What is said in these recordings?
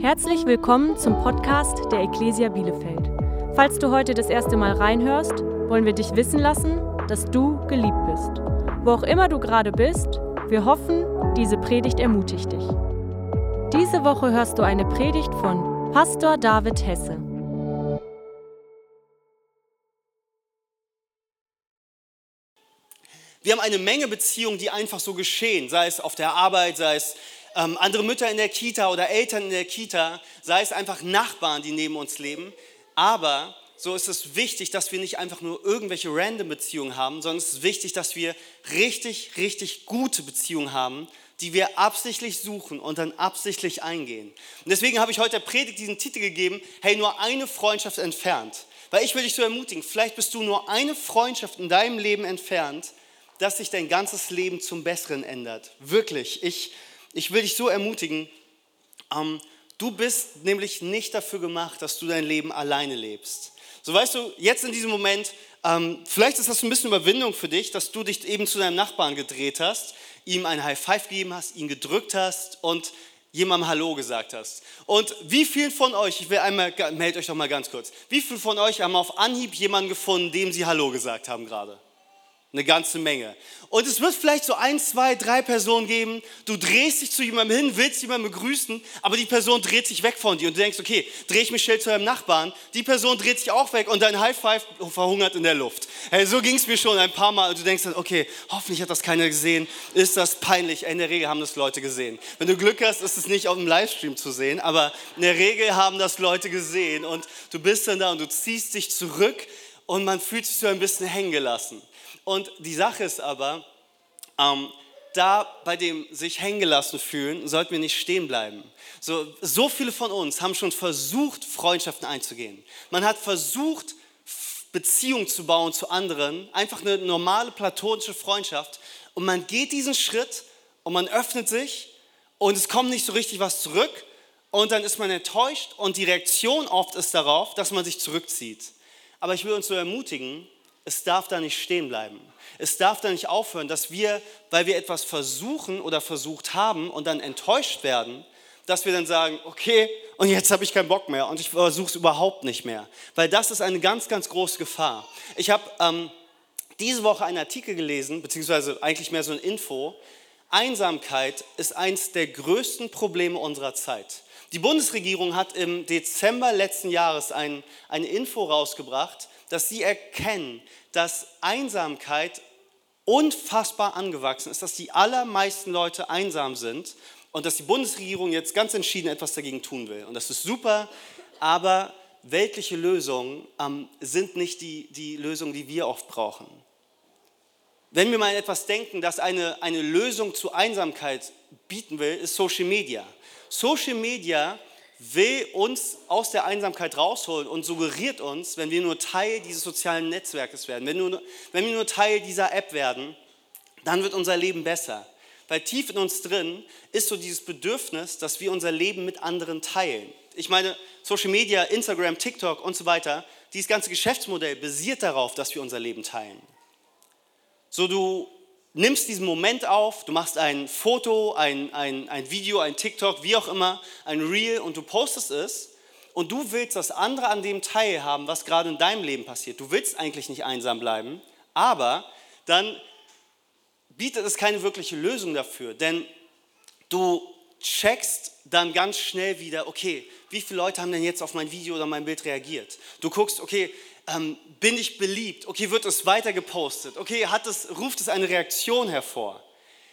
Herzlich willkommen zum Podcast der Ecclesia Bielefeld. Falls du heute das erste Mal reinhörst, wollen wir dich wissen lassen, dass du geliebt bist. Wo auch immer du gerade bist, wir hoffen, diese Predigt ermutigt dich. Diese Woche hörst du eine Predigt von Pastor David Hesse. Wir haben eine Menge Beziehungen, die einfach so geschehen, sei es auf der Arbeit, sei es ähm, andere Mütter in der Kita oder Eltern in der Kita, sei es einfach Nachbarn, die neben uns leben. Aber so ist es wichtig, dass wir nicht einfach nur irgendwelche random Beziehungen haben, sondern es ist wichtig, dass wir richtig, richtig gute Beziehungen haben, die wir absichtlich suchen und dann absichtlich eingehen. Und deswegen habe ich heute der Predigt diesen Titel gegeben, hey, nur eine Freundschaft entfernt. Weil ich will dich so ermutigen, vielleicht bist du nur eine Freundschaft in deinem Leben entfernt, dass sich dein ganzes Leben zum Besseren ändert. Wirklich, ich ich will dich so ermutigen, ähm, du bist nämlich nicht dafür gemacht, dass du dein Leben alleine lebst. So weißt du, jetzt in diesem Moment, ähm, vielleicht ist das ein bisschen Überwindung für dich, dass du dich eben zu deinem Nachbarn gedreht hast, ihm ein High Five gegeben hast, ihn gedrückt hast und jemandem Hallo gesagt hast. Und wie vielen von euch, ich will einmal, meldet euch doch mal ganz kurz, wie viele von euch haben auf Anhieb jemanden gefunden, dem sie Hallo gesagt haben gerade? Eine ganze Menge. Und es wird vielleicht so ein, zwei, drei Personen geben. Du drehst dich zu jemandem hin, willst jemanden begrüßen, aber die Person dreht sich weg von dir und du denkst, okay, drehe ich mich schnell zu deinem Nachbarn. Die Person dreht sich auch weg und dein High Five verhungert in der Luft. Hey, so ging es mir schon ein paar Mal und du denkst dann, okay, hoffentlich hat das keiner gesehen. Ist das peinlich? In der Regel haben das Leute gesehen. Wenn du Glück hast, ist es nicht auf dem Livestream zu sehen, aber in der Regel haben das Leute gesehen und du bist dann da und du ziehst dich zurück und man fühlt sich so ein bisschen hängen gelassen. Und die Sache ist aber, ähm, da bei dem sich hängen gelassen fühlen, sollten wir nicht stehen bleiben. So, so viele von uns haben schon versucht, Freundschaften einzugehen. Man hat versucht, Beziehungen zu bauen zu anderen, einfach eine normale platonische Freundschaft. Und man geht diesen Schritt und man öffnet sich und es kommt nicht so richtig was zurück. Und dann ist man enttäuscht und die Reaktion oft ist darauf, dass man sich zurückzieht. Aber ich will uns so ermutigen, es darf da nicht stehen bleiben. Es darf da nicht aufhören, dass wir, weil wir etwas versuchen oder versucht haben und dann enttäuscht werden, dass wir dann sagen, okay, und jetzt habe ich keinen Bock mehr und ich versuche es überhaupt nicht mehr. Weil das ist eine ganz, ganz große Gefahr. Ich habe ähm, diese Woche einen Artikel gelesen, beziehungsweise eigentlich mehr so ein Info. Einsamkeit ist eines der größten Probleme unserer Zeit. Die Bundesregierung hat im Dezember letzten Jahres ein, eine Info rausgebracht, dass sie erkennen, dass Einsamkeit unfassbar angewachsen ist, dass die allermeisten Leute einsam sind und dass die Bundesregierung jetzt ganz entschieden etwas dagegen tun will. Und das ist super, aber weltliche Lösungen ähm, sind nicht die, die Lösungen, die wir oft brauchen. Wenn wir mal etwas denken, das eine, eine Lösung zur Einsamkeit bieten will, ist Social Media. Social Media will uns aus der Einsamkeit rausholen und suggeriert uns, wenn wir nur Teil dieses sozialen Netzwerkes werden, wenn, nur, wenn wir nur Teil dieser App werden, dann wird unser Leben besser. Weil tief in uns drin ist so dieses Bedürfnis, dass wir unser Leben mit anderen teilen. Ich meine, Social Media, Instagram, TikTok und so weiter, dieses ganze Geschäftsmodell basiert darauf, dass wir unser Leben teilen. So du nimmst diesen Moment auf, du machst ein Foto, ein, ein, ein Video, ein TikTok, wie auch immer, ein Reel und du postest es und du willst, dass andere an dem teilhaben, was gerade in deinem Leben passiert. Du willst eigentlich nicht einsam bleiben, aber dann bietet es keine wirkliche Lösung dafür, denn du checkst dann ganz schnell wieder, okay, wie viele Leute haben denn jetzt auf mein Video oder mein Bild reagiert? Du guckst, okay, ähm, bin ich beliebt? Okay, wird es weiter gepostet? Okay, hat es, ruft es eine Reaktion hervor?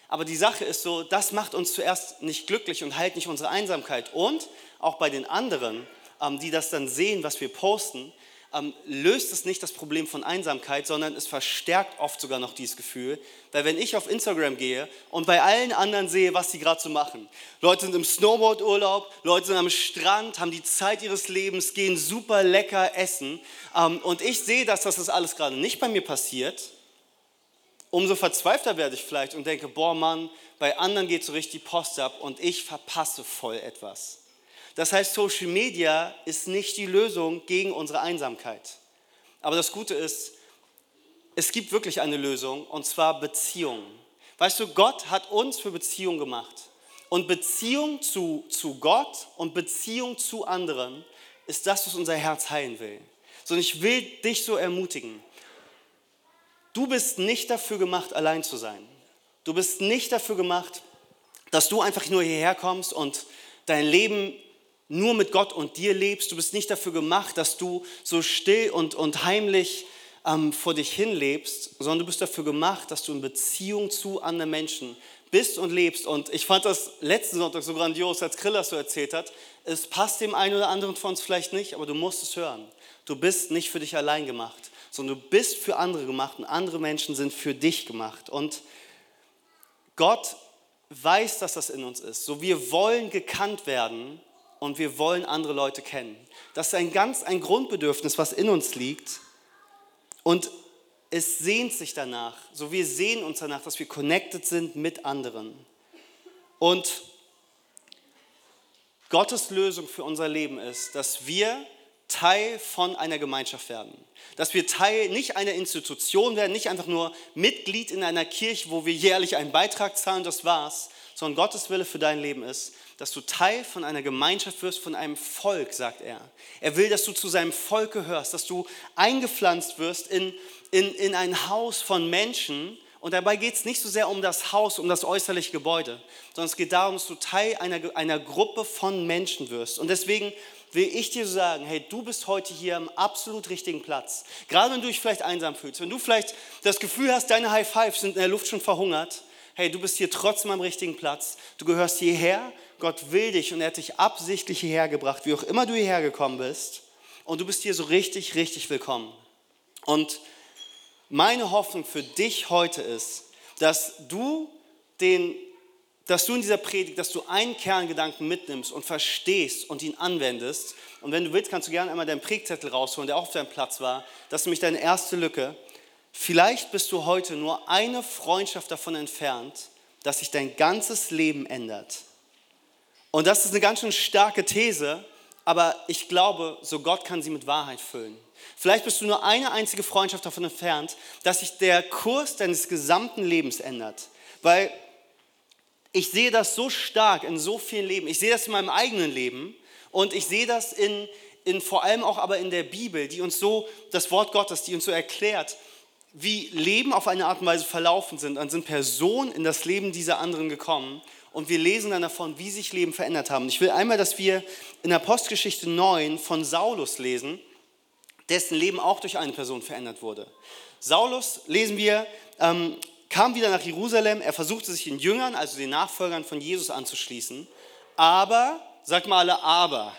Aber die Sache ist so, das macht uns zuerst nicht glücklich und heilt nicht unsere Einsamkeit. Und auch bei den anderen, ähm, die das dann sehen, was wir posten, ähm, löst es nicht das Problem von Einsamkeit, sondern es verstärkt oft sogar noch dieses Gefühl. Weil wenn ich auf Instagram gehe und bei allen anderen sehe, was sie gerade so machen, Leute sind im Snowboardurlaub, Leute sind am Strand, haben die Zeit ihres Lebens, gehen super lecker essen ähm, und ich sehe, dass das alles gerade nicht bei mir passiert, umso verzweifelter werde ich vielleicht und denke, boah Mann, bei anderen geht so richtig die Post ab und ich verpasse voll etwas. Das heißt, Social Media ist nicht die Lösung gegen unsere Einsamkeit. Aber das Gute ist, es gibt wirklich eine Lösung und zwar Beziehungen. Weißt du, Gott hat uns für Beziehungen gemacht. Und Beziehung zu, zu Gott und Beziehung zu anderen ist das, was unser Herz heilen will. So, und ich will dich so ermutigen. Du bist nicht dafür gemacht, allein zu sein. Du bist nicht dafür gemacht, dass du einfach nur hierher kommst und dein Leben nur mit Gott und dir lebst. Du bist nicht dafür gemacht, dass du so still und, und heimlich ähm, vor dich hin lebst, sondern du bist dafür gemacht, dass du in Beziehung zu anderen Menschen bist und lebst. Und ich fand das letzten Sonntag so grandios, als Kriller so erzählt hat. Es passt dem einen oder anderen von uns vielleicht nicht, aber du musst es hören. Du bist nicht für dich allein gemacht, sondern du bist für andere gemacht und andere Menschen sind für dich gemacht. Und Gott weiß, dass das in uns ist. So, wir wollen gekannt werden und wir wollen andere Leute kennen. Das ist ein ganz ein Grundbedürfnis, was in uns liegt. Und es sehnt sich danach, so wir sehen uns danach, dass wir connected sind mit anderen. Und Gottes Lösung für unser Leben ist, dass wir Teil von einer Gemeinschaft werden. Dass wir Teil nicht einer Institution werden, nicht einfach nur Mitglied in einer Kirche, wo wir jährlich einen Beitrag zahlen, das war's, sondern Gottes Wille für dein Leben ist, dass du Teil von einer Gemeinschaft wirst, von einem Volk, sagt er. Er will, dass du zu seinem Volk gehörst, dass du eingepflanzt wirst in, in, in ein Haus von Menschen. Und dabei geht es nicht so sehr um das Haus, um das äußerliche Gebäude, sondern es geht darum, dass du Teil einer, einer Gruppe von Menschen wirst. Und deswegen will ich dir sagen, hey, du bist heute hier am absolut richtigen Platz. Gerade wenn du dich vielleicht einsam fühlst, wenn du vielleicht das Gefühl hast, deine High Fives sind in der Luft schon verhungert, hey, du bist hier trotzdem am richtigen Platz. Du gehörst hierher, Gott will dich und er hat dich absichtlich hierher gebracht, wie auch immer du hierher gekommen bist. Und du bist hier so richtig, richtig willkommen. Und meine Hoffnung für dich heute ist, dass du den dass du in dieser Predigt, dass du einen Kerngedanken mitnimmst und verstehst und ihn anwendest. Und wenn du willst, kannst du gerne einmal deinen Prägzettel rausholen, der auch auf deinem Platz war. Das ist nämlich deine erste Lücke. Vielleicht bist du heute nur eine Freundschaft davon entfernt, dass sich dein ganzes Leben ändert. Und das ist eine ganz schön starke These, aber ich glaube, so Gott kann sie mit Wahrheit füllen. Vielleicht bist du nur eine einzige Freundschaft davon entfernt, dass sich der Kurs deines gesamten Lebens ändert. Weil ich sehe das so stark in so vielen Leben. Ich sehe das in meinem eigenen Leben und ich sehe das in, in vor allem auch aber in der Bibel, die uns so, das Wort Gottes, die uns so erklärt, wie Leben auf eine Art und Weise verlaufen sind. Dann sind Personen in das Leben dieser anderen gekommen und wir lesen dann davon, wie sich Leben verändert haben. Ich will einmal, dass wir in Apostelgeschichte 9 von Saulus lesen, dessen Leben auch durch eine Person verändert wurde. Saulus lesen wir, ähm, kam wieder nach Jerusalem, er versuchte sich den Jüngern, also den Nachfolgern von Jesus anzuschließen, aber, sagt mal alle, aber,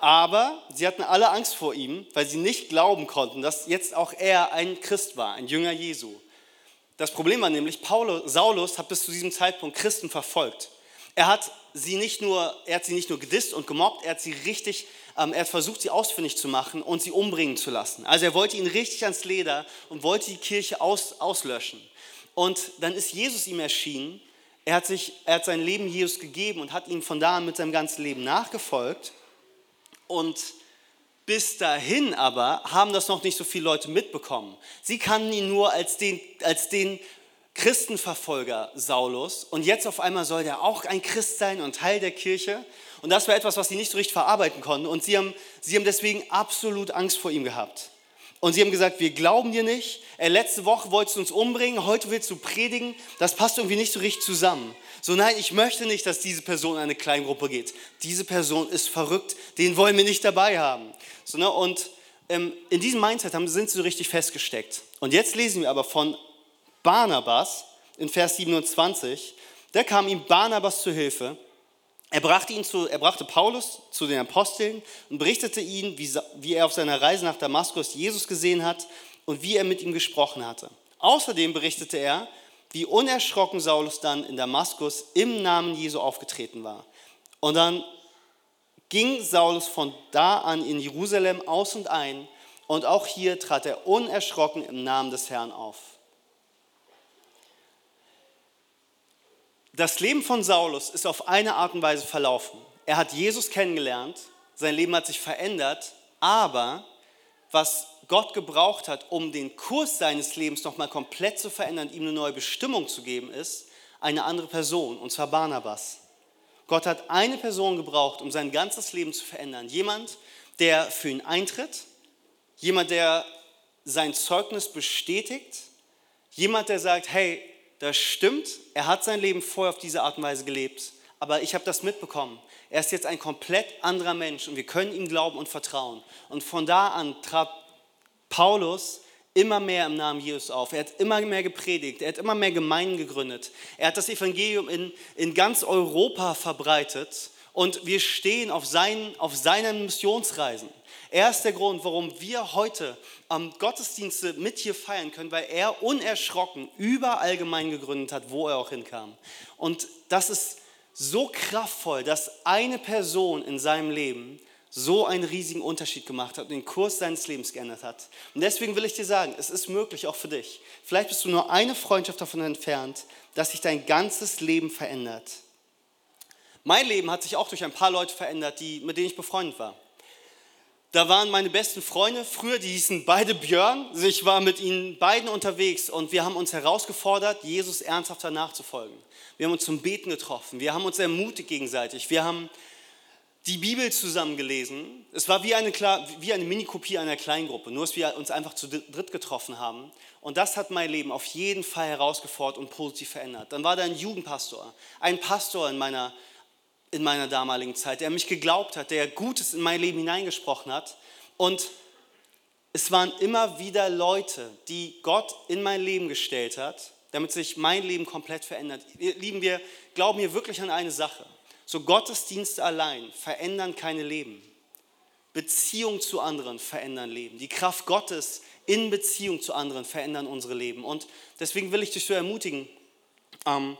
aber sie hatten alle Angst vor ihm, weil sie nicht glauben konnten, dass jetzt auch er ein Christ war, ein Jünger Jesu. Das Problem war nämlich, Paulus, Saulus hat bis zu diesem Zeitpunkt Christen verfolgt. Er hat sie nicht nur, er hat sie nicht nur gedisst und gemobbt, er hat sie richtig, ähm, er hat versucht, sie ausfindig zu machen und sie umbringen zu lassen. Also er wollte ihnen richtig ans Leder und wollte die Kirche aus, auslöschen. Und dann ist Jesus ihm erschienen. Er hat, sich, er hat sein Leben Jesus gegeben und hat ihm von da an mit seinem ganzen Leben nachgefolgt. Und bis dahin aber haben das noch nicht so viele Leute mitbekommen. Sie kannten ihn nur als den, als den Christenverfolger Saulus. Und jetzt auf einmal soll der auch ein Christ sein und Teil der Kirche. Und das war etwas, was sie nicht so richtig verarbeiten konnten. Und sie haben, sie haben deswegen absolut Angst vor ihm gehabt. Und sie haben gesagt, wir glauben dir nicht. Äh, letzte Woche wolltest du uns umbringen, heute willst du predigen. Das passt irgendwie nicht so richtig zusammen. So, nein, ich möchte nicht, dass diese Person in eine Kleingruppe geht. Diese Person ist verrückt, den wollen wir nicht dabei haben. So, ne? Und ähm, in diesem Mindset haben, sind sie so richtig festgesteckt. Und jetzt lesen wir aber von Barnabas in Vers 27. Da kam ihm Barnabas zu Hilfe er brachte, ihn zu, er brachte Paulus zu den Aposteln und berichtete ihnen, wie, wie er auf seiner Reise nach Damaskus Jesus gesehen hat und wie er mit ihm gesprochen hatte. Außerdem berichtete er, wie unerschrocken Saulus dann in Damaskus im Namen Jesu aufgetreten war. Und dann ging Saulus von da an in Jerusalem aus und ein und auch hier trat er unerschrocken im Namen des Herrn auf. Das Leben von Saulus ist auf eine Art und Weise verlaufen. Er hat Jesus kennengelernt, sein Leben hat sich verändert, aber was Gott gebraucht hat, um den Kurs seines Lebens nochmal komplett zu verändern, ihm eine neue Bestimmung zu geben, ist eine andere Person, und zwar Barnabas. Gott hat eine Person gebraucht, um sein ganzes Leben zu verändern. Jemand, der für ihn eintritt, jemand, der sein Zeugnis bestätigt, jemand, der sagt, hey, das stimmt, er hat sein Leben vorher auf diese Art und Weise gelebt, aber ich habe das mitbekommen. Er ist jetzt ein komplett anderer Mensch und wir können ihm glauben und vertrauen. Und von da an trat Paulus immer mehr im Namen Jesus auf. Er hat immer mehr gepredigt, er hat immer mehr Gemeinden gegründet. Er hat das Evangelium in, in ganz Europa verbreitet und wir stehen auf seinen, auf seinen Missionsreisen. Er ist der Grund, warum wir heute am Gottesdienste mit hier feiern können, weil er unerschrocken überall Gemeinden gegründet hat, wo er auch hinkam. Und das ist so kraftvoll, dass eine Person in seinem Leben so einen riesigen Unterschied gemacht hat und den Kurs seines Lebens geändert hat. Und deswegen will ich dir sagen, es ist möglich auch für dich. Vielleicht bist du nur eine Freundschaft davon entfernt, dass sich dein ganzes Leben verändert. Mein Leben hat sich auch durch ein paar Leute verändert, die, mit denen ich befreundet war. Da waren meine besten Freunde früher, die hießen beide Björn. Ich war mit ihnen beiden unterwegs und wir haben uns herausgefordert, Jesus ernsthafter nachzufolgen. Wir haben uns zum Beten getroffen. Wir haben uns ermutigt gegenseitig. Wir haben die Bibel zusammen gelesen. Es war wie eine, wie eine Mini-Kopie einer Kleingruppe, nur dass wir uns einfach zu dritt getroffen haben. Und das hat mein Leben auf jeden Fall herausgefordert und positiv verändert. Dann war da ein Jugendpastor, ein Pastor in meiner, in meiner damaligen Zeit, der mich geglaubt hat, der Gutes in mein Leben hineingesprochen hat. Und es waren immer wieder Leute, die Gott in mein Leben gestellt hat, damit sich mein Leben komplett verändert. Lieben wir, glauben wir wirklich an eine Sache. So Gottesdienste allein verändern keine Leben. Beziehung zu anderen verändern Leben. Die Kraft Gottes in Beziehung zu anderen verändern unsere Leben. Und deswegen will ich dich so ermutigen, ähm,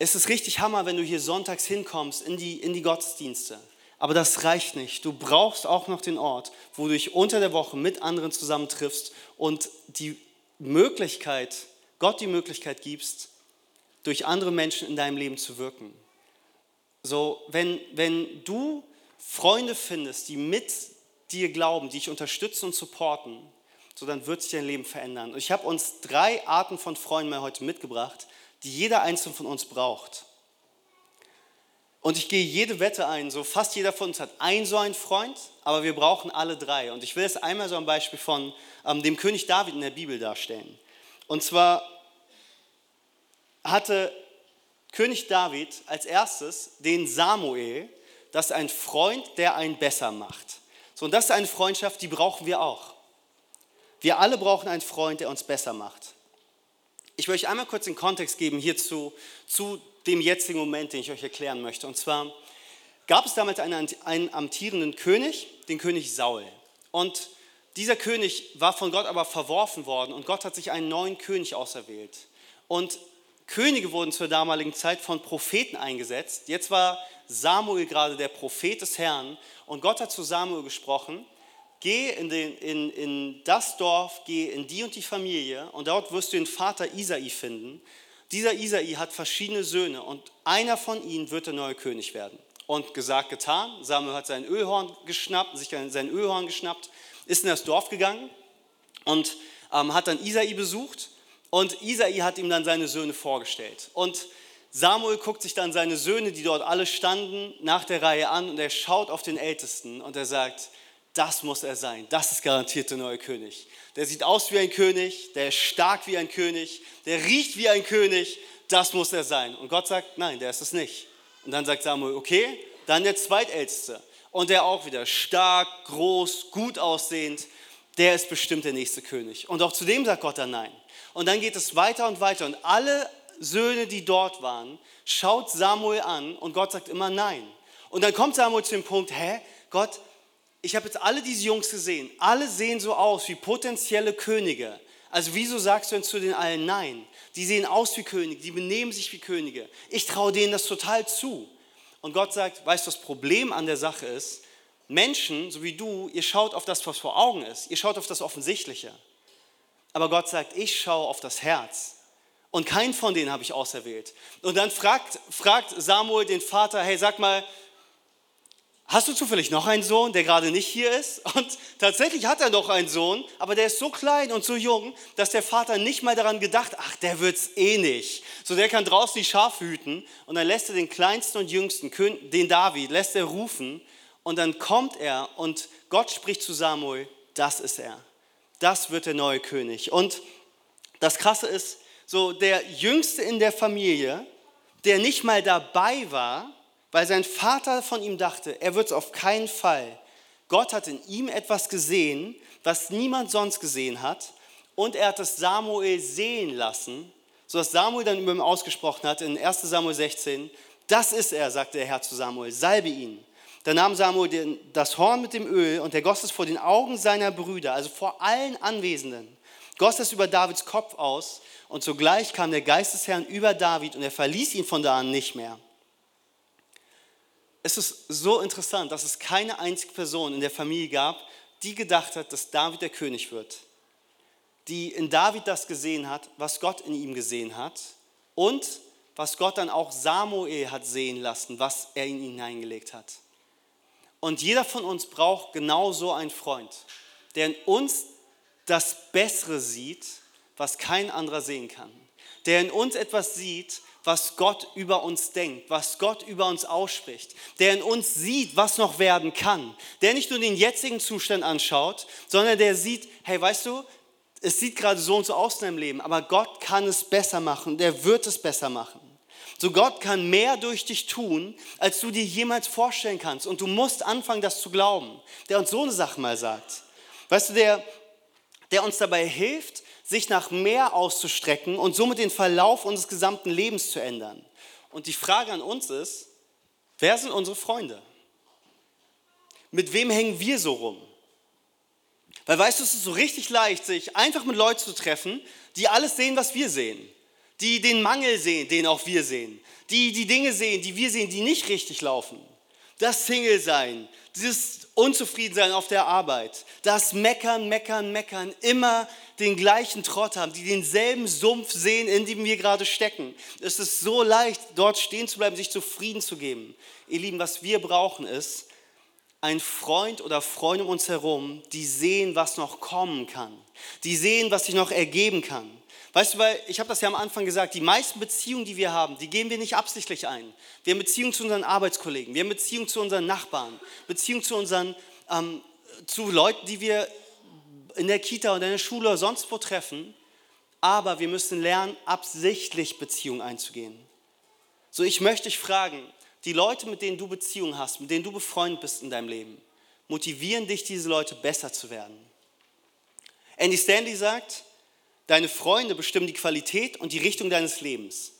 es ist richtig Hammer, wenn du hier sonntags hinkommst in die, in die Gottesdienste. Aber das reicht nicht. Du brauchst auch noch den Ort, wo du dich unter der Woche mit anderen zusammentriffst und die Möglichkeit, Gott die Möglichkeit gibst, durch andere Menschen in deinem Leben zu wirken. So, wenn, wenn du Freunde findest, die mit dir glauben, die dich unterstützen und supporten, so dann wird sich dein Leben verändern. Und ich habe uns drei Arten von Freunden mal heute mitgebracht, die jeder einzelne von uns braucht. Und ich gehe jede Wette ein, so fast jeder von uns hat einen so einen Freund, aber wir brauchen alle drei. Und ich will es einmal so ein Beispiel von ähm, dem König David in der Bibel darstellen. Und zwar hatte König David als erstes den Samuel, das ist ein Freund, der einen besser macht. So, und das ist eine Freundschaft, die brauchen wir auch. Wir alle brauchen einen Freund, der uns besser macht. Ich euch einmal kurz den Kontext geben hierzu, zu dem jetzigen Moment, den ich euch erklären möchte. Und zwar gab es damals einen, einen amtierenden König, den König Saul. Und dieser König war von Gott aber verworfen worden und Gott hat sich einen neuen König auserwählt. Und Könige wurden zur damaligen Zeit von Propheten eingesetzt. Jetzt war Samuel gerade der Prophet des Herrn und Gott hat zu Samuel gesprochen, geh in, den, in, in das Dorf, geh in die und die Familie und dort wirst du den Vater Isai finden. Dieser Isai hat verschiedene Söhne und einer von ihnen wird der neue König werden. Und gesagt, getan. Samuel hat sein Ölhorn geschnappt, sich sein Ölhorn geschnappt, ist in das Dorf gegangen und ähm, hat dann Isai besucht und Isai hat ihm dann seine Söhne vorgestellt. Und Samuel guckt sich dann seine Söhne, die dort alle standen, nach der Reihe an und er schaut auf den Ältesten und er sagt, das muss er sein, das ist garantiert der neue König. Der sieht aus wie ein König, der ist stark wie ein König, der riecht wie ein König, das muss er sein. Und Gott sagt, nein, der ist es nicht. Und dann sagt Samuel, okay, dann der Zweitälteste. Und der auch wieder stark, groß, gut aussehend, der ist bestimmt der nächste König. Und auch zu dem sagt Gott dann nein. Und dann geht es weiter und weiter. Und alle Söhne, die dort waren, schaut Samuel an und Gott sagt immer nein. Und dann kommt Samuel zu dem Punkt, hä, Gott, ich habe jetzt alle diese Jungs gesehen. Alle sehen so aus wie potenzielle Könige. Also wieso sagst du denn zu den allen nein? Die sehen aus wie Könige, die benehmen sich wie Könige. Ich traue denen das total zu. Und Gott sagt, weißt du, das Problem an der Sache ist, Menschen, so wie du, ihr schaut auf das, was vor Augen ist. Ihr schaut auf das Offensichtliche. Aber Gott sagt, ich schaue auf das Herz. Und keinen von denen habe ich auserwählt. Und dann fragt, fragt Samuel den Vater, hey, sag mal, hast du zufällig noch einen Sohn, der gerade nicht hier ist? Und tatsächlich hat er noch einen Sohn, aber der ist so klein und so jung, dass der Vater nicht mal daran gedacht, ach, der wird's eh nicht. So, der kann draußen die Schafe hüten und dann lässt er den kleinsten und jüngsten, den David, lässt er rufen und dann kommt er und Gott spricht zu Samuel, das ist er. Das wird der neue König. Und das Krasse ist, so der Jüngste in der Familie, der nicht mal dabei war, weil sein Vater von ihm dachte, er wird es auf keinen Fall. Gott hat in ihm etwas gesehen, was niemand sonst gesehen hat. Und er hat es Samuel sehen lassen, sodass Samuel dann über ihn ausgesprochen hat in 1 Samuel 16, das ist er, sagte der Herr zu Samuel, salbe ihn. Dann nahm Samuel das Horn mit dem Öl und er goss es vor den Augen seiner Brüder, also vor allen Anwesenden, goss es über Davids Kopf aus und sogleich kam der Geist des Herrn über David und er verließ ihn von da an nicht mehr es ist so interessant, dass es keine einzige Person in der Familie gab, die gedacht hat, dass David der König wird. Die in David das gesehen hat, was Gott in ihm gesehen hat und was Gott dann auch Samuel hat sehen lassen, was er in ihn hineingelegt hat. Und jeder von uns braucht genau so einen Freund, der in uns das Bessere sieht, was kein anderer sehen kann. Der in uns etwas sieht, was Gott über uns denkt, was Gott über uns ausspricht, der in uns sieht, was noch werden kann, der nicht nur den jetzigen Zustand anschaut, sondern der sieht, hey, weißt du, es sieht gerade so und so aus in deinem Leben, aber Gott kann es besser machen, der wird es besser machen. So Gott kann mehr durch dich tun, als du dir jemals vorstellen kannst. Und du musst anfangen, das zu glauben. Der uns so eine Sache mal sagt. Weißt du, der, der uns dabei hilft, sich nach mehr auszustrecken und somit den Verlauf unseres gesamten Lebens zu ändern. Und die Frage an uns ist, wer sind unsere Freunde? Mit wem hängen wir so rum? Weil weißt du, es ist so richtig leicht, sich einfach mit Leuten zu treffen, die alles sehen, was wir sehen. Die den Mangel sehen, den auch wir sehen. Die die Dinge sehen, die wir sehen, die nicht richtig laufen. Das Single-Sein, dieses Unzufriedensein auf der Arbeit, das Meckern, Meckern, Meckern, immer den gleichen Trott haben, die denselben Sumpf sehen, in dem wir gerade stecken. Es ist so leicht, dort stehen zu bleiben, sich zufrieden zu geben. Ihr Lieben, was wir brauchen ist, ein Freund oder Freund um uns herum, die sehen, was noch kommen kann. Die sehen, was sich noch ergeben kann. Weißt du, weil ich habe das ja am Anfang gesagt, die meisten Beziehungen, die wir haben, die gehen wir nicht absichtlich ein. Wir haben Beziehungen zu unseren Arbeitskollegen, wir haben Beziehungen zu unseren Nachbarn, Beziehungen zu unseren, ähm, zu Leuten, die wir in der Kita oder in der Schule oder sonst wo treffen. Aber wir müssen lernen, absichtlich Beziehungen einzugehen. So, ich möchte dich fragen, die Leute, mit denen du Beziehungen hast, mit denen du befreundet bist in deinem Leben, motivieren dich, diese Leute besser zu werden. Andy Stanley sagt, Deine Freunde bestimmen die Qualität und die Richtung deines Lebens.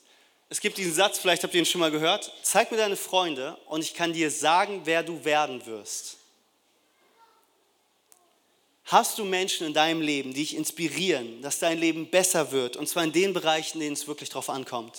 Es gibt diesen Satz, vielleicht habt ihr ihn schon mal gehört. Zeig mir deine Freunde und ich kann dir sagen, wer du werden wirst. Hast du Menschen in deinem Leben, die dich inspirieren, dass dein Leben besser wird, und zwar in den Bereichen, in denen es wirklich drauf ankommt?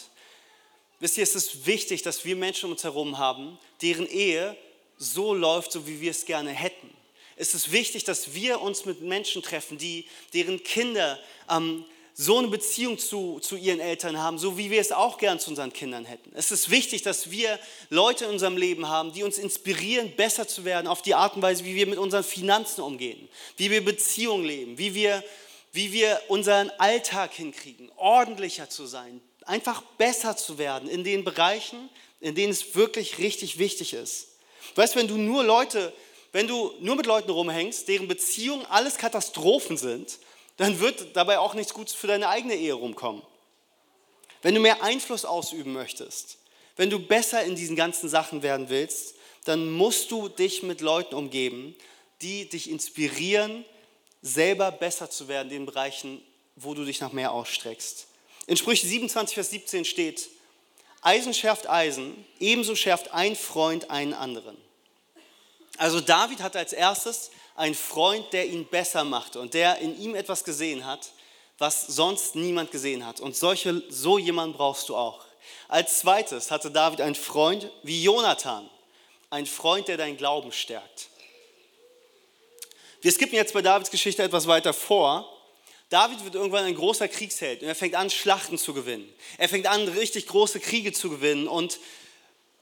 Wisst ihr, es ist wichtig, dass wir Menschen um uns herum haben, deren Ehe so läuft, so wie wir es gerne hätten ist es wichtig, dass wir uns mit Menschen treffen, die, deren Kinder ähm, so eine Beziehung zu, zu ihren Eltern haben, so wie wir es auch gern zu unseren Kindern hätten. Es ist wichtig, dass wir Leute in unserem Leben haben, die uns inspirieren, besser zu werden auf die Art und Weise, wie wir mit unseren Finanzen umgehen, wie wir Beziehungen leben, wie wir, wie wir unseren Alltag hinkriegen, ordentlicher zu sein, einfach besser zu werden in den Bereichen, in denen es wirklich richtig wichtig ist. Weißt, du, wenn du nur Leute wenn du nur mit Leuten rumhängst, deren Beziehungen alles Katastrophen sind, dann wird dabei auch nichts Gutes für deine eigene Ehe rumkommen. Wenn du mehr Einfluss ausüben möchtest, wenn du besser in diesen ganzen Sachen werden willst, dann musst du dich mit Leuten umgeben, die dich inspirieren, selber besser zu werden in den Bereichen, wo du dich nach mehr ausstreckst. In Sprüche 27, Vers 17 steht, Eisen schärft Eisen, ebenso schärft ein Freund einen anderen. Also David hatte als erstes einen Freund, der ihn besser machte und der in ihm etwas gesehen hat, was sonst niemand gesehen hat. Und solche, so jemanden brauchst du auch. Als zweites hatte David einen Freund wie Jonathan, ein Freund, der deinen Glauben stärkt. Wir skippen jetzt bei Davids Geschichte etwas weiter vor. David wird irgendwann ein großer Kriegsheld und er fängt an, Schlachten zu gewinnen. Er fängt an, richtig große Kriege zu gewinnen und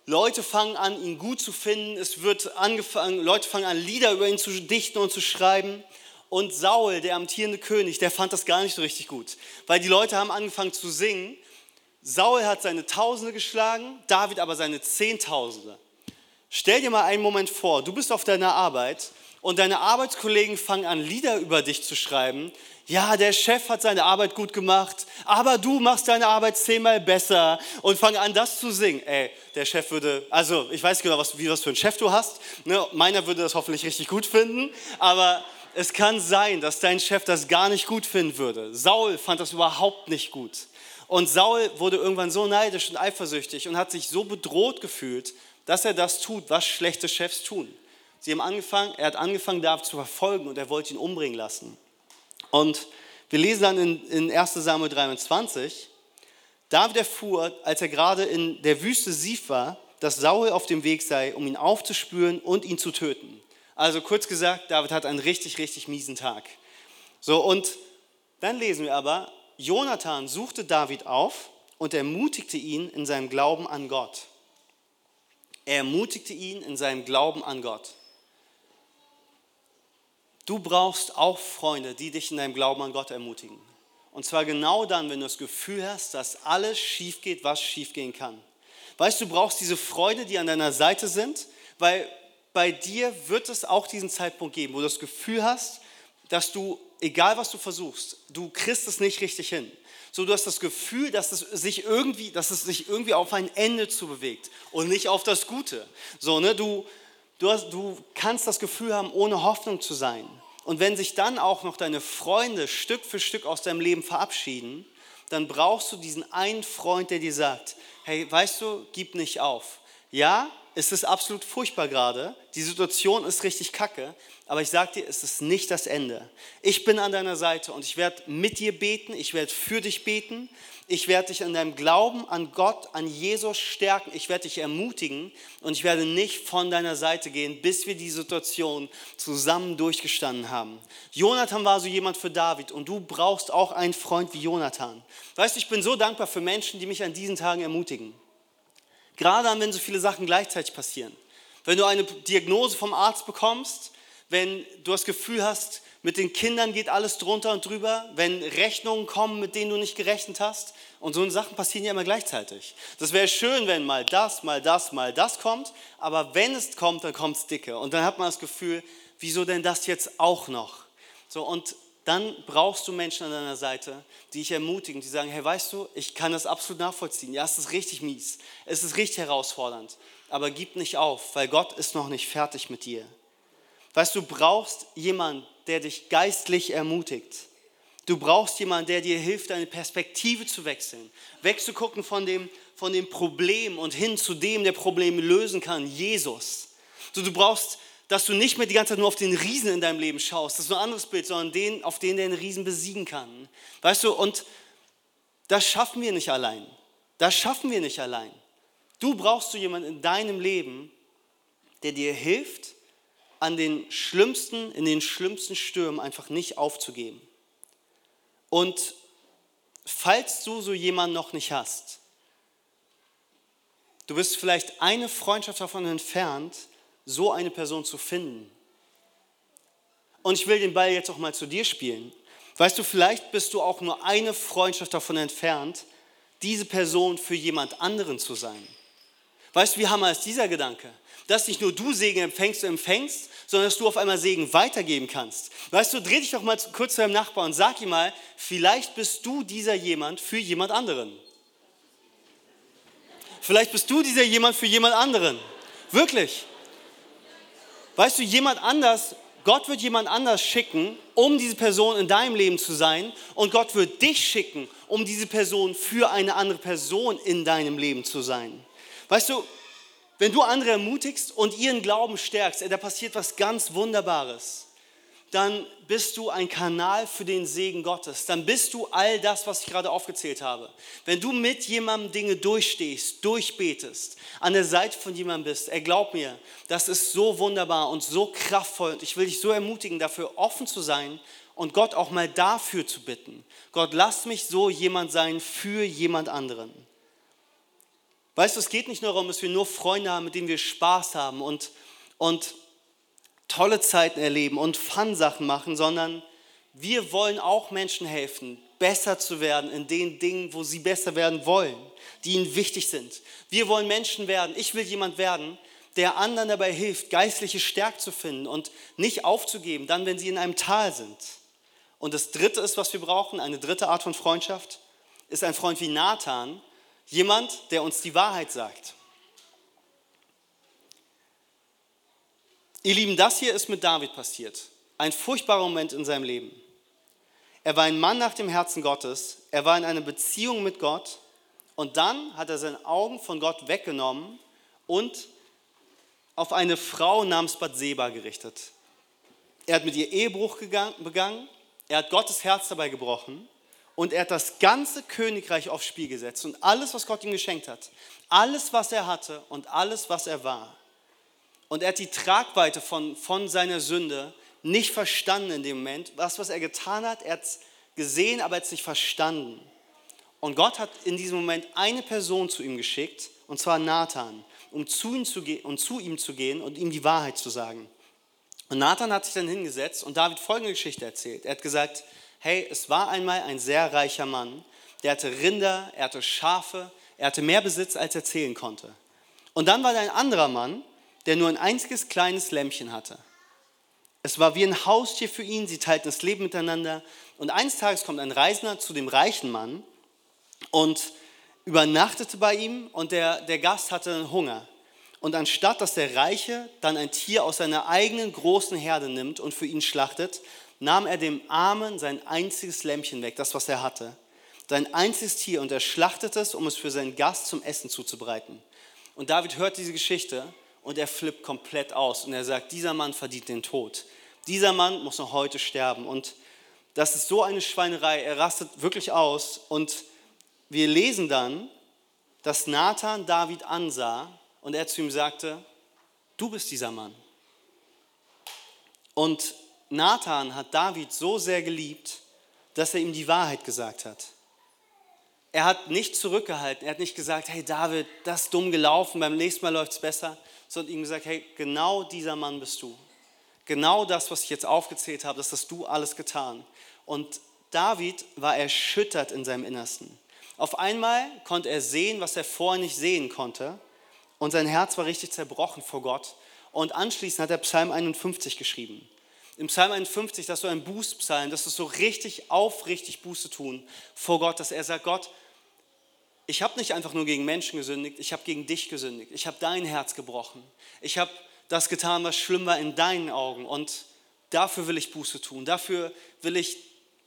Leute fangen an, ihn gut zu finden. Es wird angefangen, Leute fangen an, Lieder über ihn zu dichten und zu schreiben. Und Saul, der amtierende König, der fand das gar nicht so richtig gut, weil die Leute haben angefangen zu singen. Saul hat seine Tausende geschlagen, David aber seine Zehntausende. Stell dir mal einen Moment vor, du bist auf deiner Arbeit und deine Arbeitskollegen fangen an, Lieder über dich zu schreiben. Ja, der Chef hat seine Arbeit gut gemacht, aber du machst deine Arbeit zehnmal besser und fangen an, das zu singen. Ey, der Chef würde, also ich weiß genau, was, wie was für einen Chef du hast. Ne? Meiner würde das hoffentlich richtig gut finden, aber es kann sein, dass dein Chef das gar nicht gut finden würde. Saul fand das überhaupt nicht gut. Und Saul wurde irgendwann so neidisch und eifersüchtig und hat sich so bedroht gefühlt, dass er das tut, was schlechte Chefs tun. Sie haben angefangen, er hat angefangen, David zu verfolgen und er wollte ihn umbringen lassen. Und wir lesen dann in, in 1 Samuel 23, David erfuhr, als er gerade in der Wüste Sif war, dass Saul auf dem Weg sei, um ihn aufzuspüren und ihn zu töten. Also kurz gesagt, David hat einen richtig, richtig miesen Tag. So, und dann lesen wir aber, Jonathan suchte David auf und ermutigte ihn in seinem Glauben an Gott. Er ermutigte ihn in seinem Glauben an Gott. Du brauchst auch Freunde, die dich in deinem Glauben an Gott ermutigen. Und zwar genau dann, wenn du das Gefühl hast, dass alles schief geht, was schief gehen kann. Weißt du, du brauchst diese Freunde, die an deiner Seite sind, weil bei dir wird es auch diesen Zeitpunkt geben, wo du das Gefühl hast, dass du, egal was du versuchst, du kriegst es nicht richtig hin. So, du hast das Gefühl, dass es sich irgendwie, dass es sich irgendwie auf ein Ende zu bewegt und nicht auf das Gute. So, ne, du, du, hast, du kannst das Gefühl haben, ohne Hoffnung zu sein. Und wenn sich dann auch noch deine Freunde Stück für Stück aus deinem Leben verabschieden, dann brauchst du diesen einen Freund, der dir sagt, hey, weißt du, gib nicht auf. Ja, es ist absolut furchtbar gerade, die Situation ist richtig kacke, aber ich sage dir, es ist nicht das Ende. Ich bin an deiner Seite und ich werde mit dir beten, ich werde für dich beten, ich werde dich in deinem Glauben an Gott, an Jesus stärken, ich werde dich ermutigen und ich werde nicht von deiner Seite gehen, bis wir die Situation zusammen durchgestanden haben. Jonathan war so jemand für David und du brauchst auch einen Freund wie Jonathan. Weißt du, ich bin so dankbar für Menschen, die mich an diesen Tagen ermutigen. Gerade dann, wenn so viele Sachen gleichzeitig passieren. Wenn du eine Diagnose vom Arzt bekommst, wenn du das Gefühl hast, mit den Kindern geht alles drunter und drüber, wenn Rechnungen kommen, mit denen du nicht gerechnet hast. Und so Sachen passieren ja immer gleichzeitig. Das wäre schön, wenn mal das, mal das, mal das kommt, aber wenn es kommt, dann kommt es dicke. Und dann hat man das Gefühl, wieso denn das jetzt auch noch? So, und dann brauchst du Menschen an deiner Seite, die dich ermutigen, die sagen, hey, weißt du, ich kann das absolut nachvollziehen. Ja, es ist richtig mies, es ist richtig herausfordernd, aber gib nicht auf, weil Gott ist noch nicht fertig mit dir. Weißt du, brauchst jemanden, der dich geistlich ermutigt. Du brauchst jemanden, der dir hilft, deine Perspektive zu wechseln, wegzugucken von dem, von dem Problem und hin zu dem, der Probleme lösen kann, Jesus. So, du brauchst dass du nicht mehr die ganze Zeit nur auf den Riesen in deinem Leben schaust, das ist nur ein anderes Bild, sondern den, auf den der den Riesen besiegen kann. Weißt du, und das schaffen wir nicht allein. Das schaffen wir nicht allein. Du brauchst du jemanden in deinem Leben, der dir hilft, an den schlimmsten, in den schlimmsten Stürmen einfach nicht aufzugeben. Und falls du so jemanden noch nicht hast, du bist vielleicht eine Freundschaft davon entfernt, so eine Person zu finden. Und ich will den Ball jetzt auch mal zu dir spielen. Weißt du, vielleicht bist du auch nur eine Freundschaft davon entfernt, diese Person für jemand anderen zu sein. Weißt du, wie hammer ist dieser Gedanke? Dass nicht nur du Segen empfängst, und empfängst, sondern dass du auf einmal Segen weitergeben kannst. Weißt du, dreh dich doch mal kurz zu deinem Nachbarn und sag ihm mal, vielleicht bist du dieser jemand für jemand anderen. Vielleicht bist du dieser jemand für jemand anderen. Wirklich. Weißt du, jemand anders, Gott wird jemand anders schicken, um diese Person in deinem Leben zu sein. Und Gott wird dich schicken, um diese Person für eine andere Person in deinem Leben zu sein. Weißt du, wenn du andere ermutigst und ihren Glauben stärkst, da passiert was ganz Wunderbares dann bist du ein Kanal für den Segen Gottes. Dann bist du all das, was ich gerade aufgezählt habe. Wenn du mit jemandem Dinge durchstehst, durchbetest, an der Seite von jemandem bist, er glaubt mir, das ist so wunderbar und so kraftvoll. Und ich will dich so ermutigen, dafür offen zu sein und Gott auch mal dafür zu bitten. Gott, lass mich so jemand sein für jemand anderen. Weißt du, es geht nicht nur darum, dass wir nur Freunde haben, mit denen wir Spaß haben und, und tolle Zeiten erleben und Fun-Sachen machen, sondern wir wollen auch Menschen helfen, besser zu werden in den Dingen, wo sie besser werden wollen, die ihnen wichtig sind. Wir wollen Menschen werden, ich will jemand werden, der anderen dabei hilft, geistliche Stärke zu finden und nicht aufzugeben, dann, wenn sie in einem Tal sind. Und das Dritte ist, was wir brauchen, eine dritte Art von Freundschaft, ist ein Freund wie Nathan, jemand, der uns die Wahrheit sagt. Ihr Lieben, das hier ist mit David passiert. Ein furchtbarer Moment in seinem Leben. Er war ein Mann nach dem Herzen Gottes. Er war in einer Beziehung mit Gott. Und dann hat er seine Augen von Gott weggenommen und auf eine Frau namens Bathseba gerichtet. Er hat mit ihr Ehebruch begangen. Er hat Gottes Herz dabei gebrochen. Und er hat das ganze Königreich aufs Spiel gesetzt und alles, was Gott ihm geschenkt hat. Alles, was er hatte und alles, was er war. Und er hat die Tragweite von, von seiner Sünde nicht verstanden in dem Moment. Was, was er getan hat, er hat es gesehen, aber er hat es nicht verstanden. Und Gott hat in diesem Moment eine Person zu ihm geschickt, und zwar Nathan, um zu ihm zu, um zu ihm zu gehen und ihm die Wahrheit zu sagen. Und Nathan hat sich dann hingesetzt und David folgende Geschichte erzählt. Er hat gesagt, hey, es war einmal ein sehr reicher Mann, der hatte Rinder, er hatte Schafe, er hatte mehr Besitz, als er zählen konnte. Und dann war da ein anderer Mann, der nur ein einziges kleines Lämmchen hatte. Es war wie ein Haustier für ihn, sie teilten das Leben miteinander. Und eines Tages kommt ein Reisender zu dem reichen Mann und übernachtete bei ihm und der, der Gast hatte Hunger. Und anstatt dass der Reiche dann ein Tier aus seiner eigenen großen Herde nimmt und für ihn schlachtet, nahm er dem Armen sein einziges Lämmchen weg, das was er hatte, sein einziges Tier und er schlachtete es, um es für seinen Gast zum Essen zuzubereiten. Und David hört diese Geschichte und er flippt komplett aus und er sagt, dieser Mann verdient den Tod. Dieser Mann muss noch heute sterben. Und das ist so eine Schweinerei. Er rastet wirklich aus und wir lesen dann, dass Nathan David ansah und er zu ihm sagte, du bist dieser Mann. Und Nathan hat David so sehr geliebt, dass er ihm die Wahrheit gesagt hat. Er hat nicht zurückgehalten, er hat nicht gesagt, hey David, das ist dumm gelaufen, beim nächsten Mal läuft es besser, sondern ihm gesagt, hey, genau dieser Mann bist du. Genau das, was ich jetzt aufgezählt habe, das hast du alles getan. Und David war erschüttert in seinem Innersten. Auf einmal konnte er sehen, was er vorher nicht sehen konnte. Und sein Herz war richtig zerbrochen vor Gott. Und anschließend hat er Psalm 51 geschrieben. Im Psalm 51, das ist so ein Bußpsalm, das ist so richtig aufrichtig Buße tun vor Gott, dass er sagt, Gott, ich habe nicht einfach nur gegen Menschen gesündigt, ich habe gegen dich gesündigt. Ich habe dein Herz gebrochen. Ich habe das getan, was schlimm war in deinen Augen. Und dafür will ich Buße tun. Dafür will ich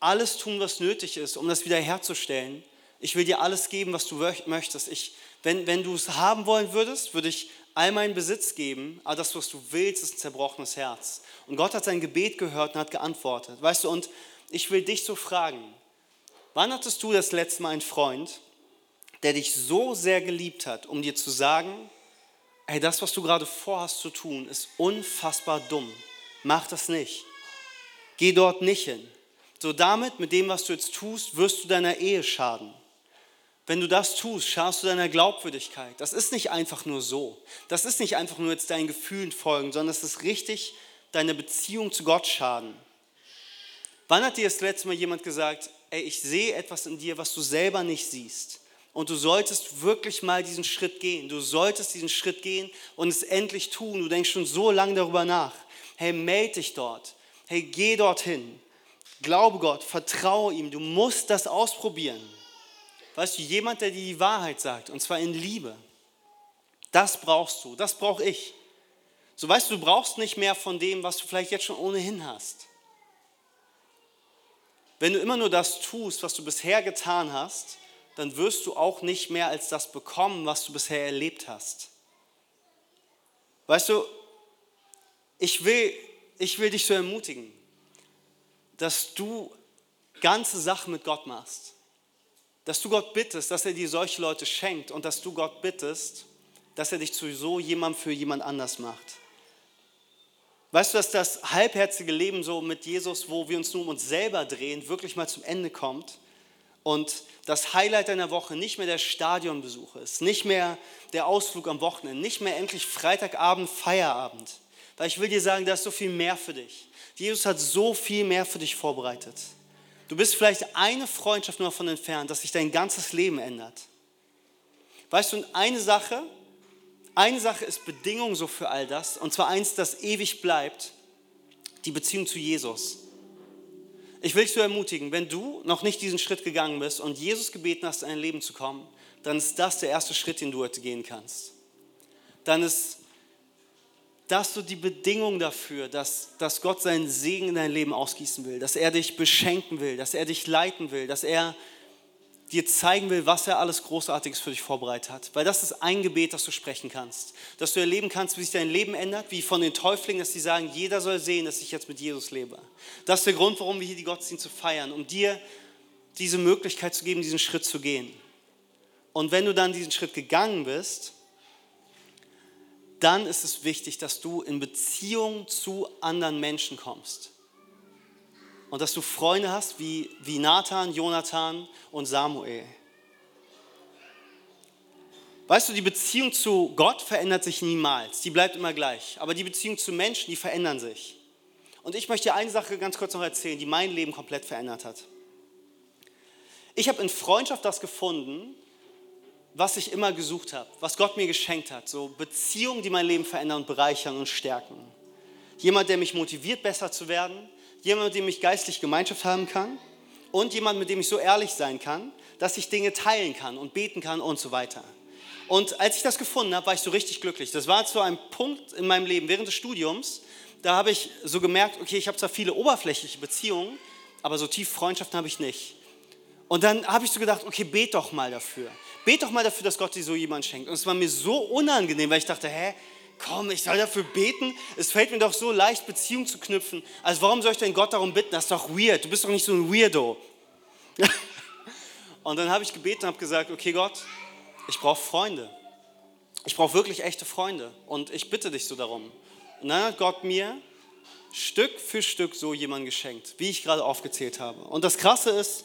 alles tun, was nötig ist, um das wiederherzustellen. Ich will dir alles geben, was du möchtest. Ich, wenn, wenn du es haben wollen würdest, würde ich all meinen Besitz geben, aber das, was du willst, ist ein zerbrochenes Herz. Und Gott hat sein Gebet gehört und hat geantwortet. Weißt du, und ich will dich so fragen, wann hattest du das letzte Mal einen Freund, der dich so sehr geliebt hat, um dir zu sagen, hey, das, was du gerade vorhast zu tun, ist unfassbar dumm. Mach das nicht. Geh dort nicht hin. So damit, mit dem, was du jetzt tust, wirst du deiner Ehe schaden. Wenn du das tust, schadest du deiner Glaubwürdigkeit. Das ist nicht einfach nur so. Das ist nicht einfach nur jetzt deinen Gefühlen folgen, sondern es ist richtig deine Beziehung zu Gott schaden. Wann hat dir das letzte Mal jemand gesagt, ey, ich sehe etwas in dir, was du selber nicht siehst? Und du solltest wirklich mal diesen Schritt gehen. Du solltest diesen Schritt gehen und es endlich tun. Du denkst schon so lange darüber nach. Hey, melde dich dort. Hey, geh dorthin. Glaube Gott, vertraue ihm. Du musst das ausprobieren. Weißt du, jemand, der dir die Wahrheit sagt, und zwar in Liebe, das brauchst du, das brauche ich. So weißt du, du brauchst nicht mehr von dem, was du vielleicht jetzt schon ohnehin hast. Wenn du immer nur das tust, was du bisher getan hast, dann wirst du auch nicht mehr als das bekommen, was du bisher erlebt hast. Weißt du, ich will, ich will dich so ermutigen, dass du ganze Sachen mit Gott machst. Dass du Gott bittest, dass er dir solche Leute schenkt und dass du Gott bittest, dass er dich zu so jemandem für jemand anders macht. Weißt du, dass das halbherzige Leben so mit Jesus, wo wir uns nur um uns selber drehen, wirklich mal zum Ende kommt und das Highlight deiner Woche nicht mehr der Stadionbesuch ist, nicht mehr der Ausflug am Wochenende, nicht mehr endlich Freitagabend, Feierabend. Weil ich will dir sagen, da ist so viel mehr für dich. Jesus hat so viel mehr für dich vorbereitet. Du bist vielleicht eine Freundschaft nur davon entfernt, dass sich dein ganzes Leben ändert. Weißt du, eine Sache, eine Sache ist Bedingung so für all das, und zwar eins, das ewig bleibt, die Beziehung zu Jesus. Ich will dich so ermutigen, wenn du noch nicht diesen Schritt gegangen bist und Jesus gebeten hast, in dein Leben zu kommen, dann ist das der erste Schritt, den du heute gehen kannst. Dann ist das so die Bedingung dafür, dass, dass Gott seinen Segen in dein Leben ausgießen will, dass er dich beschenken will, dass er dich leiten will, dass er dir zeigen will, was er alles Großartiges für dich vorbereitet hat. Weil das ist ein Gebet, das du sprechen kannst. Dass du erleben kannst, wie sich dein Leben ändert, wie von den Täuflingen, dass sie sagen, jeder soll sehen, dass ich jetzt mit Jesus lebe. Das ist der Grund, warum wir hier die Gottesdienste feiern, um dir diese Möglichkeit zu geben, diesen Schritt zu gehen. Und wenn du dann diesen Schritt gegangen bist, dann ist es wichtig, dass du in Beziehung zu anderen Menschen kommst und dass du Freunde hast wie, wie Nathan, Jonathan und Samuel. Weißt du, die Beziehung zu Gott verändert sich niemals, die bleibt immer gleich. Aber die Beziehung zu Menschen, die verändern sich. Und ich möchte dir eine Sache ganz kurz noch erzählen, die mein Leben komplett verändert hat. Ich habe in Freundschaft das gefunden, was ich immer gesucht habe, was Gott mir geschenkt hat. So Beziehungen, die mein Leben verändern und bereichern und stärken. Jemand, der mich motiviert, besser zu werden, jemand, mit dem ich geistlich Gemeinschaft haben kann und jemand, mit dem ich so ehrlich sein kann, dass ich Dinge teilen kann und beten kann und so weiter. Und als ich das gefunden habe, war ich so richtig glücklich. Das war zu einem Punkt in meinem Leben während des Studiums, da habe ich so gemerkt, okay, ich habe zwar viele oberflächliche Beziehungen, aber so tief Freundschaften habe ich nicht. Und dann habe ich so gedacht, okay, bet doch mal dafür. Bet doch mal dafür, dass Gott dir so jemand schenkt. Und es war mir so unangenehm, weil ich dachte, hä, komm, ich soll dafür beten. Es fällt mir doch so leicht, Beziehung zu knüpfen. Also warum soll ich denn Gott darum bitten? Das ist doch weird. Du bist doch nicht so ein Weirdo. und dann habe ich gebeten und habe gesagt, okay Gott, ich brauche Freunde. Ich brauche wirklich echte Freunde. Und ich bitte dich so darum. Und dann hat Gott mir Stück für Stück so jemanden geschenkt, wie ich gerade aufgezählt habe. Und das Krasse ist,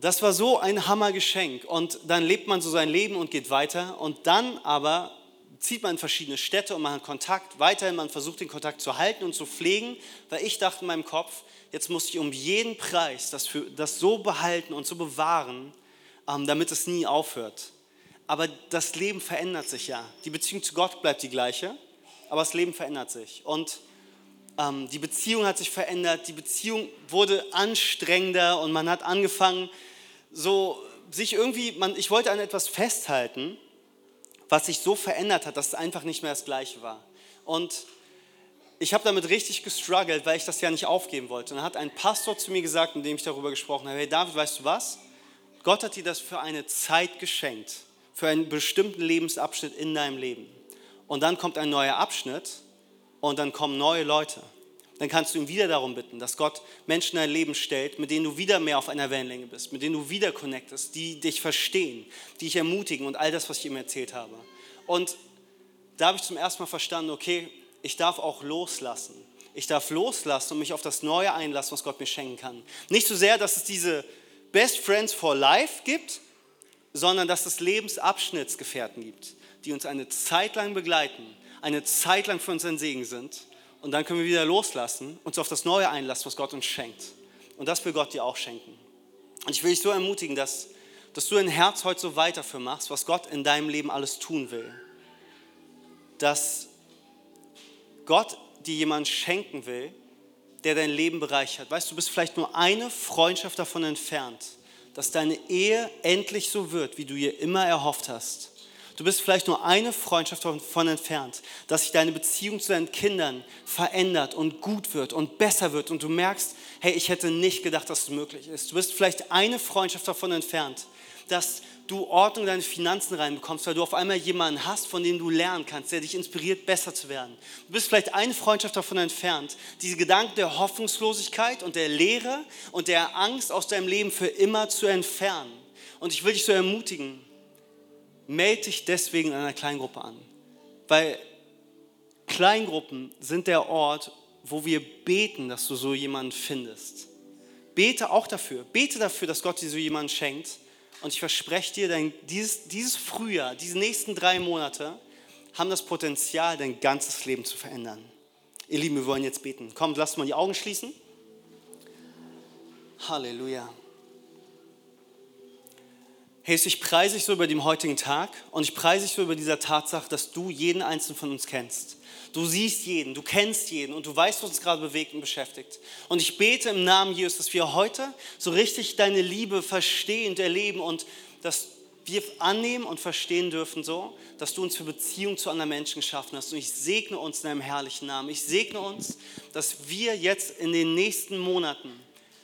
das war so ein Hammergeschenk. Und dann lebt man so sein Leben und geht weiter. Und dann aber zieht man in verschiedene Städte und man hat Kontakt. Weiterhin, man versucht den Kontakt zu halten und zu pflegen, weil ich dachte in meinem Kopf, jetzt muss ich um jeden Preis das, für, das so behalten und so bewahren, ähm, damit es nie aufhört. Aber das Leben verändert sich ja. Die Beziehung zu Gott bleibt die gleiche, aber das Leben verändert sich. Und ähm, die Beziehung hat sich verändert, die Beziehung wurde anstrengender und man hat angefangen, so sich irgendwie, man, ich wollte an etwas festhalten was sich so verändert hat, dass es einfach nicht mehr das Gleiche war. Und ich habe damit richtig gestruggelt, weil ich das ja nicht aufgeben wollte. Und dann hat ein Pastor zu mir gesagt, in dem ich darüber gesprochen habe, hey David, weißt du was? Gott hat dir das für eine Zeit geschenkt, für einen bestimmten Lebensabschnitt in deinem Leben. Und dann kommt ein neuer Abschnitt und dann kommen neue Leute dann kannst du ihn wieder darum bitten, dass Gott Menschen in dein Leben stellt, mit denen du wieder mehr auf einer Wellenlänge bist, mit denen du wieder connectest, die dich verstehen, die dich ermutigen und all das, was ich ihm erzählt habe. Und da habe ich zum ersten Mal verstanden, okay, ich darf auch loslassen. Ich darf loslassen und mich auf das Neue einlassen, was Gott mir schenken kann. Nicht so sehr, dass es diese Best Friends for Life gibt, sondern dass es Lebensabschnittsgefährten gibt, die uns eine Zeit lang begleiten, eine Zeit lang für uns ein Segen sind und dann können wir wieder loslassen, uns auf das Neue einlassen, was Gott uns schenkt. Und das will Gott dir auch schenken. Und ich will dich so ermutigen, dass, dass du dein Herz heute so weiter für machst, was Gott in deinem Leben alles tun will. Dass Gott dir jemanden schenken will, der dein Leben bereichert. Weißt du, du bist vielleicht nur eine Freundschaft davon entfernt, dass deine Ehe endlich so wird, wie du ihr immer erhofft hast. Du bist vielleicht nur eine Freundschaft davon entfernt, dass sich deine Beziehung zu deinen Kindern verändert und gut wird und besser wird und du merkst, hey, ich hätte nicht gedacht, dass es möglich ist. Du bist vielleicht eine Freundschaft davon entfernt, dass du Ordnung in deine Finanzen reinbekommst, weil du auf einmal jemanden hast, von dem du lernen kannst, der dich inspiriert, besser zu werden. Du bist vielleicht eine Freundschaft davon entfernt, diese Gedanken der Hoffnungslosigkeit und der Leere und der Angst aus deinem Leben für immer zu entfernen. Und ich will dich so ermutigen, melde dich deswegen in einer Kleingruppe an. Weil Kleingruppen sind der Ort, wo wir beten, dass du so jemanden findest. bete auch dafür. Bete dafür, dass Gott dir so jemanden schenkt. Und ich verspreche dir, dein, dieses, dieses Frühjahr, diese nächsten drei Monate haben das Potenzial, dein ganzes Leben zu verändern. Ihr Lieben, wir wollen jetzt beten. Kommt, lasst mal die Augen schließen. Halleluja. Jesus, ich preise dich so über den heutigen Tag und ich preise dich so über dieser Tatsache, dass du jeden einzelnen von uns kennst. Du siehst jeden, du kennst jeden und du weißt, was uns gerade bewegt und beschäftigt. Und ich bete im Namen Jesus, dass wir heute so richtig deine Liebe verstehen und erleben und dass wir annehmen und verstehen dürfen so, dass du uns für Beziehung zu anderen Menschen geschaffen hast. Und ich segne uns in deinem herrlichen Namen. Ich segne uns, dass wir jetzt in den nächsten Monaten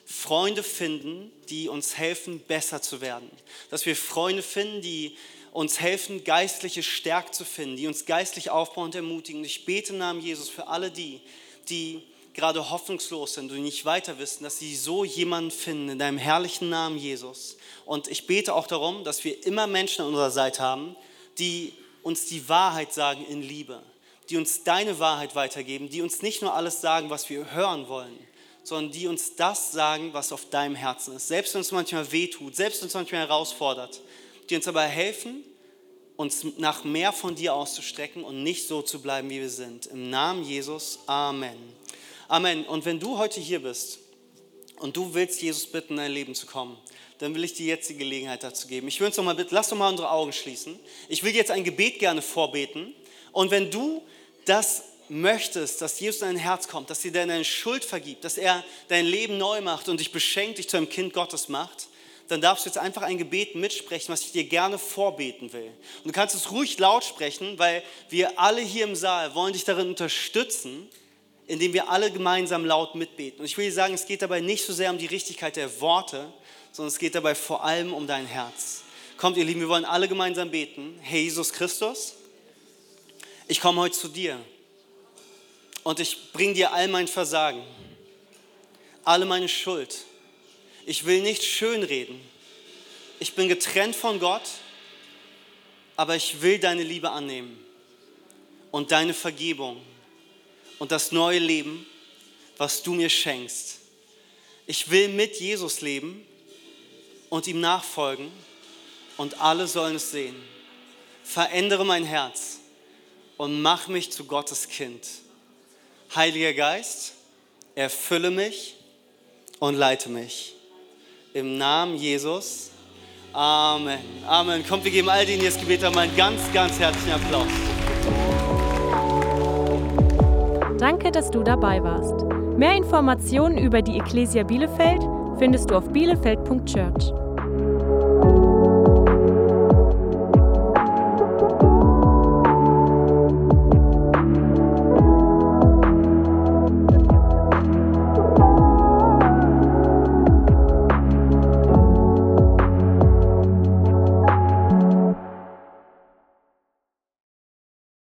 Freunde finden, die uns helfen, besser zu werden. Dass wir Freunde finden, die uns helfen, geistliche Stärke zu finden, die uns geistlich aufbauen und ermutigen. Ich bete im Namen Jesus für alle die, die gerade hoffnungslos sind und nicht weiter wissen, dass sie so jemanden finden in deinem herrlichen Namen Jesus. Und ich bete auch darum, dass wir immer Menschen an unserer Seite haben, die uns die Wahrheit sagen in Liebe, die uns deine Wahrheit weitergeben, die uns nicht nur alles sagen, was wir hören wollen, sondern die uns das sagen, was auf deinem Herzen ist. Selbst wenn es manchmal wehtut, selbst wenn es manchmal herausfordert, die uns aber helfen, uns nach mehr von dir auszustrecken und nicht so zu bleiben, wie wir sind. Im Namen Jesus, Amen. Amen. Und wenn du heute hier bist und du willst Jesus bitten, in dein Leben zu kommen, dann will ich dir jetzt die Gelegenheit dazu geben. Ich will uns noch mal bitten, lass doch mal unsere Augen schließen. Ich will jetzt ein Gebet gerne vorbeten. Und wenn du das möchtest, dass Jesus in dein Herz kommt, dass dir deine Schuld vergibt, dass er dein Leben neu macht und dich beschenkt, dich zu einem Kind Gottes macht, dann darfst du jetzt einfach ein Gebet mitsprechen, was ich dir gerne vorbeten will. Und du kannst es ruhig laut sprechen, weil wir alle hier im Saal wollen dich darin unterstützen, indem wir alle gemeinsam laut mitbeten. Und ich will dir sagen, es geht dabei nicht so sehr um die Richtigkeit der Worte, sondern es geht dabei vor allem um dein Herz. Kommt, ihr Lieben, wir wollen alle gemeinsam beten. Herr Jesus Christus, ich komme heute zu dir und ich bringe dir all mein Versagen, alle meine Schuld ich will nicht schönreden. Ich bin getrennt von Gott, aber ich will deine Liebe annehmen und deine Vergebung und das neue Leben, was du mir schenkst. Ich will mit Jesus leben und ihm nachfolgen und alle sollen es sehen. Verändere mein Herz und mach mich zu Gottes Kind. Heiliger Geist, erfülle mich und leite mich. Im Namen Jesus. Amen. Amen. Kommt, wir geben all denen, die das Gebet haben, einen ganz, ganz herzlichen Applaus. Danke, dass du dabei warst. Mehr Informationen über die Ecclesia Bielefeld findest du auf bielefeld.church.